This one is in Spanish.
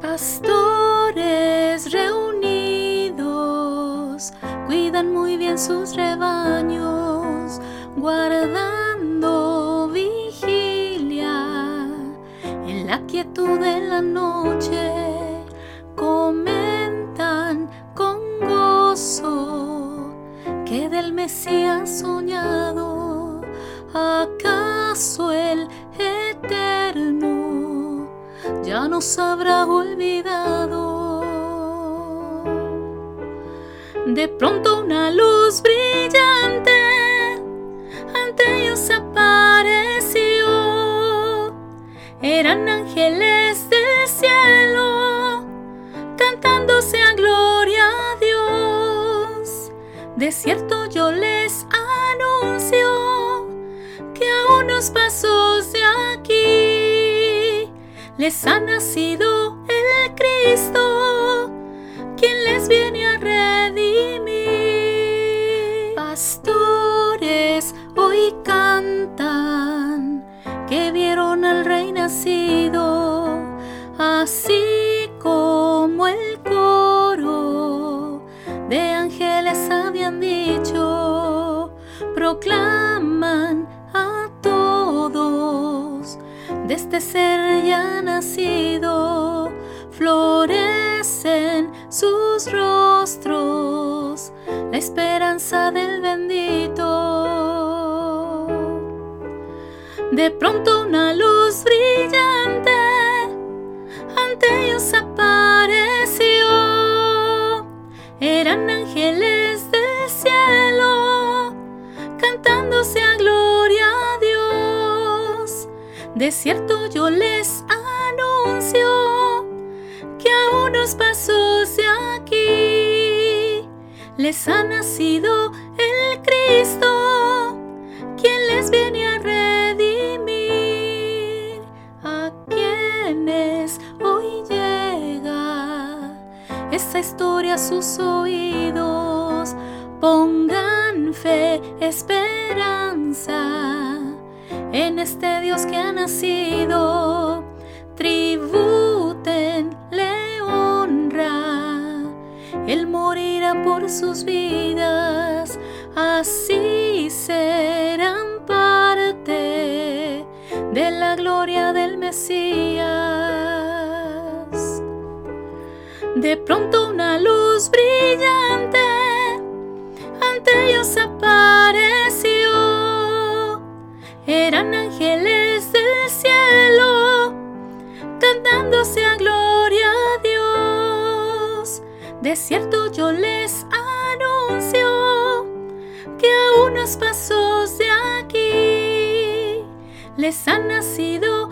Pastores reunidos cuidan muy bien sus rebaños, guardando vigilia en la quietud de la noche. Comentan con gozo que del Mesías soñado, acaso el nos habrá olvidado. De pronto una luz brillante ante ellos apareció. Eran ángeles del cielo cantándose a gloria a Dios. De cierto yo les anuncio que a unos pasos de aquí les ha nacido el Cristo, quien les viene a redimir. Pastores hoy cantan que vieron al Rey nacido, así como el coro de ángeles habían dicho, proclaman de este ser ya nacido, florecen sus rostros, la esperanza del bendito. De pronto una luz brillante ante ellos apareció. Eran ángeles De cierto yo les anuncio que a unos pasos de aquí les ha nacido el Cristo, quien les viene a redimir. A quienes hoy llega esta historia a sus oídos, pongan fe, esperanza en este Dios que ha nacido. Tributenle honra, Él morirá por sus vidas, así serán parte de la gloria del Mesías. De pronto una luz brillante ante ellos apareció. Eran ángeles del cielo cantándose a gloria a Dios. De cierto yo les anuncio que a unos pasos de aquí les ha nacido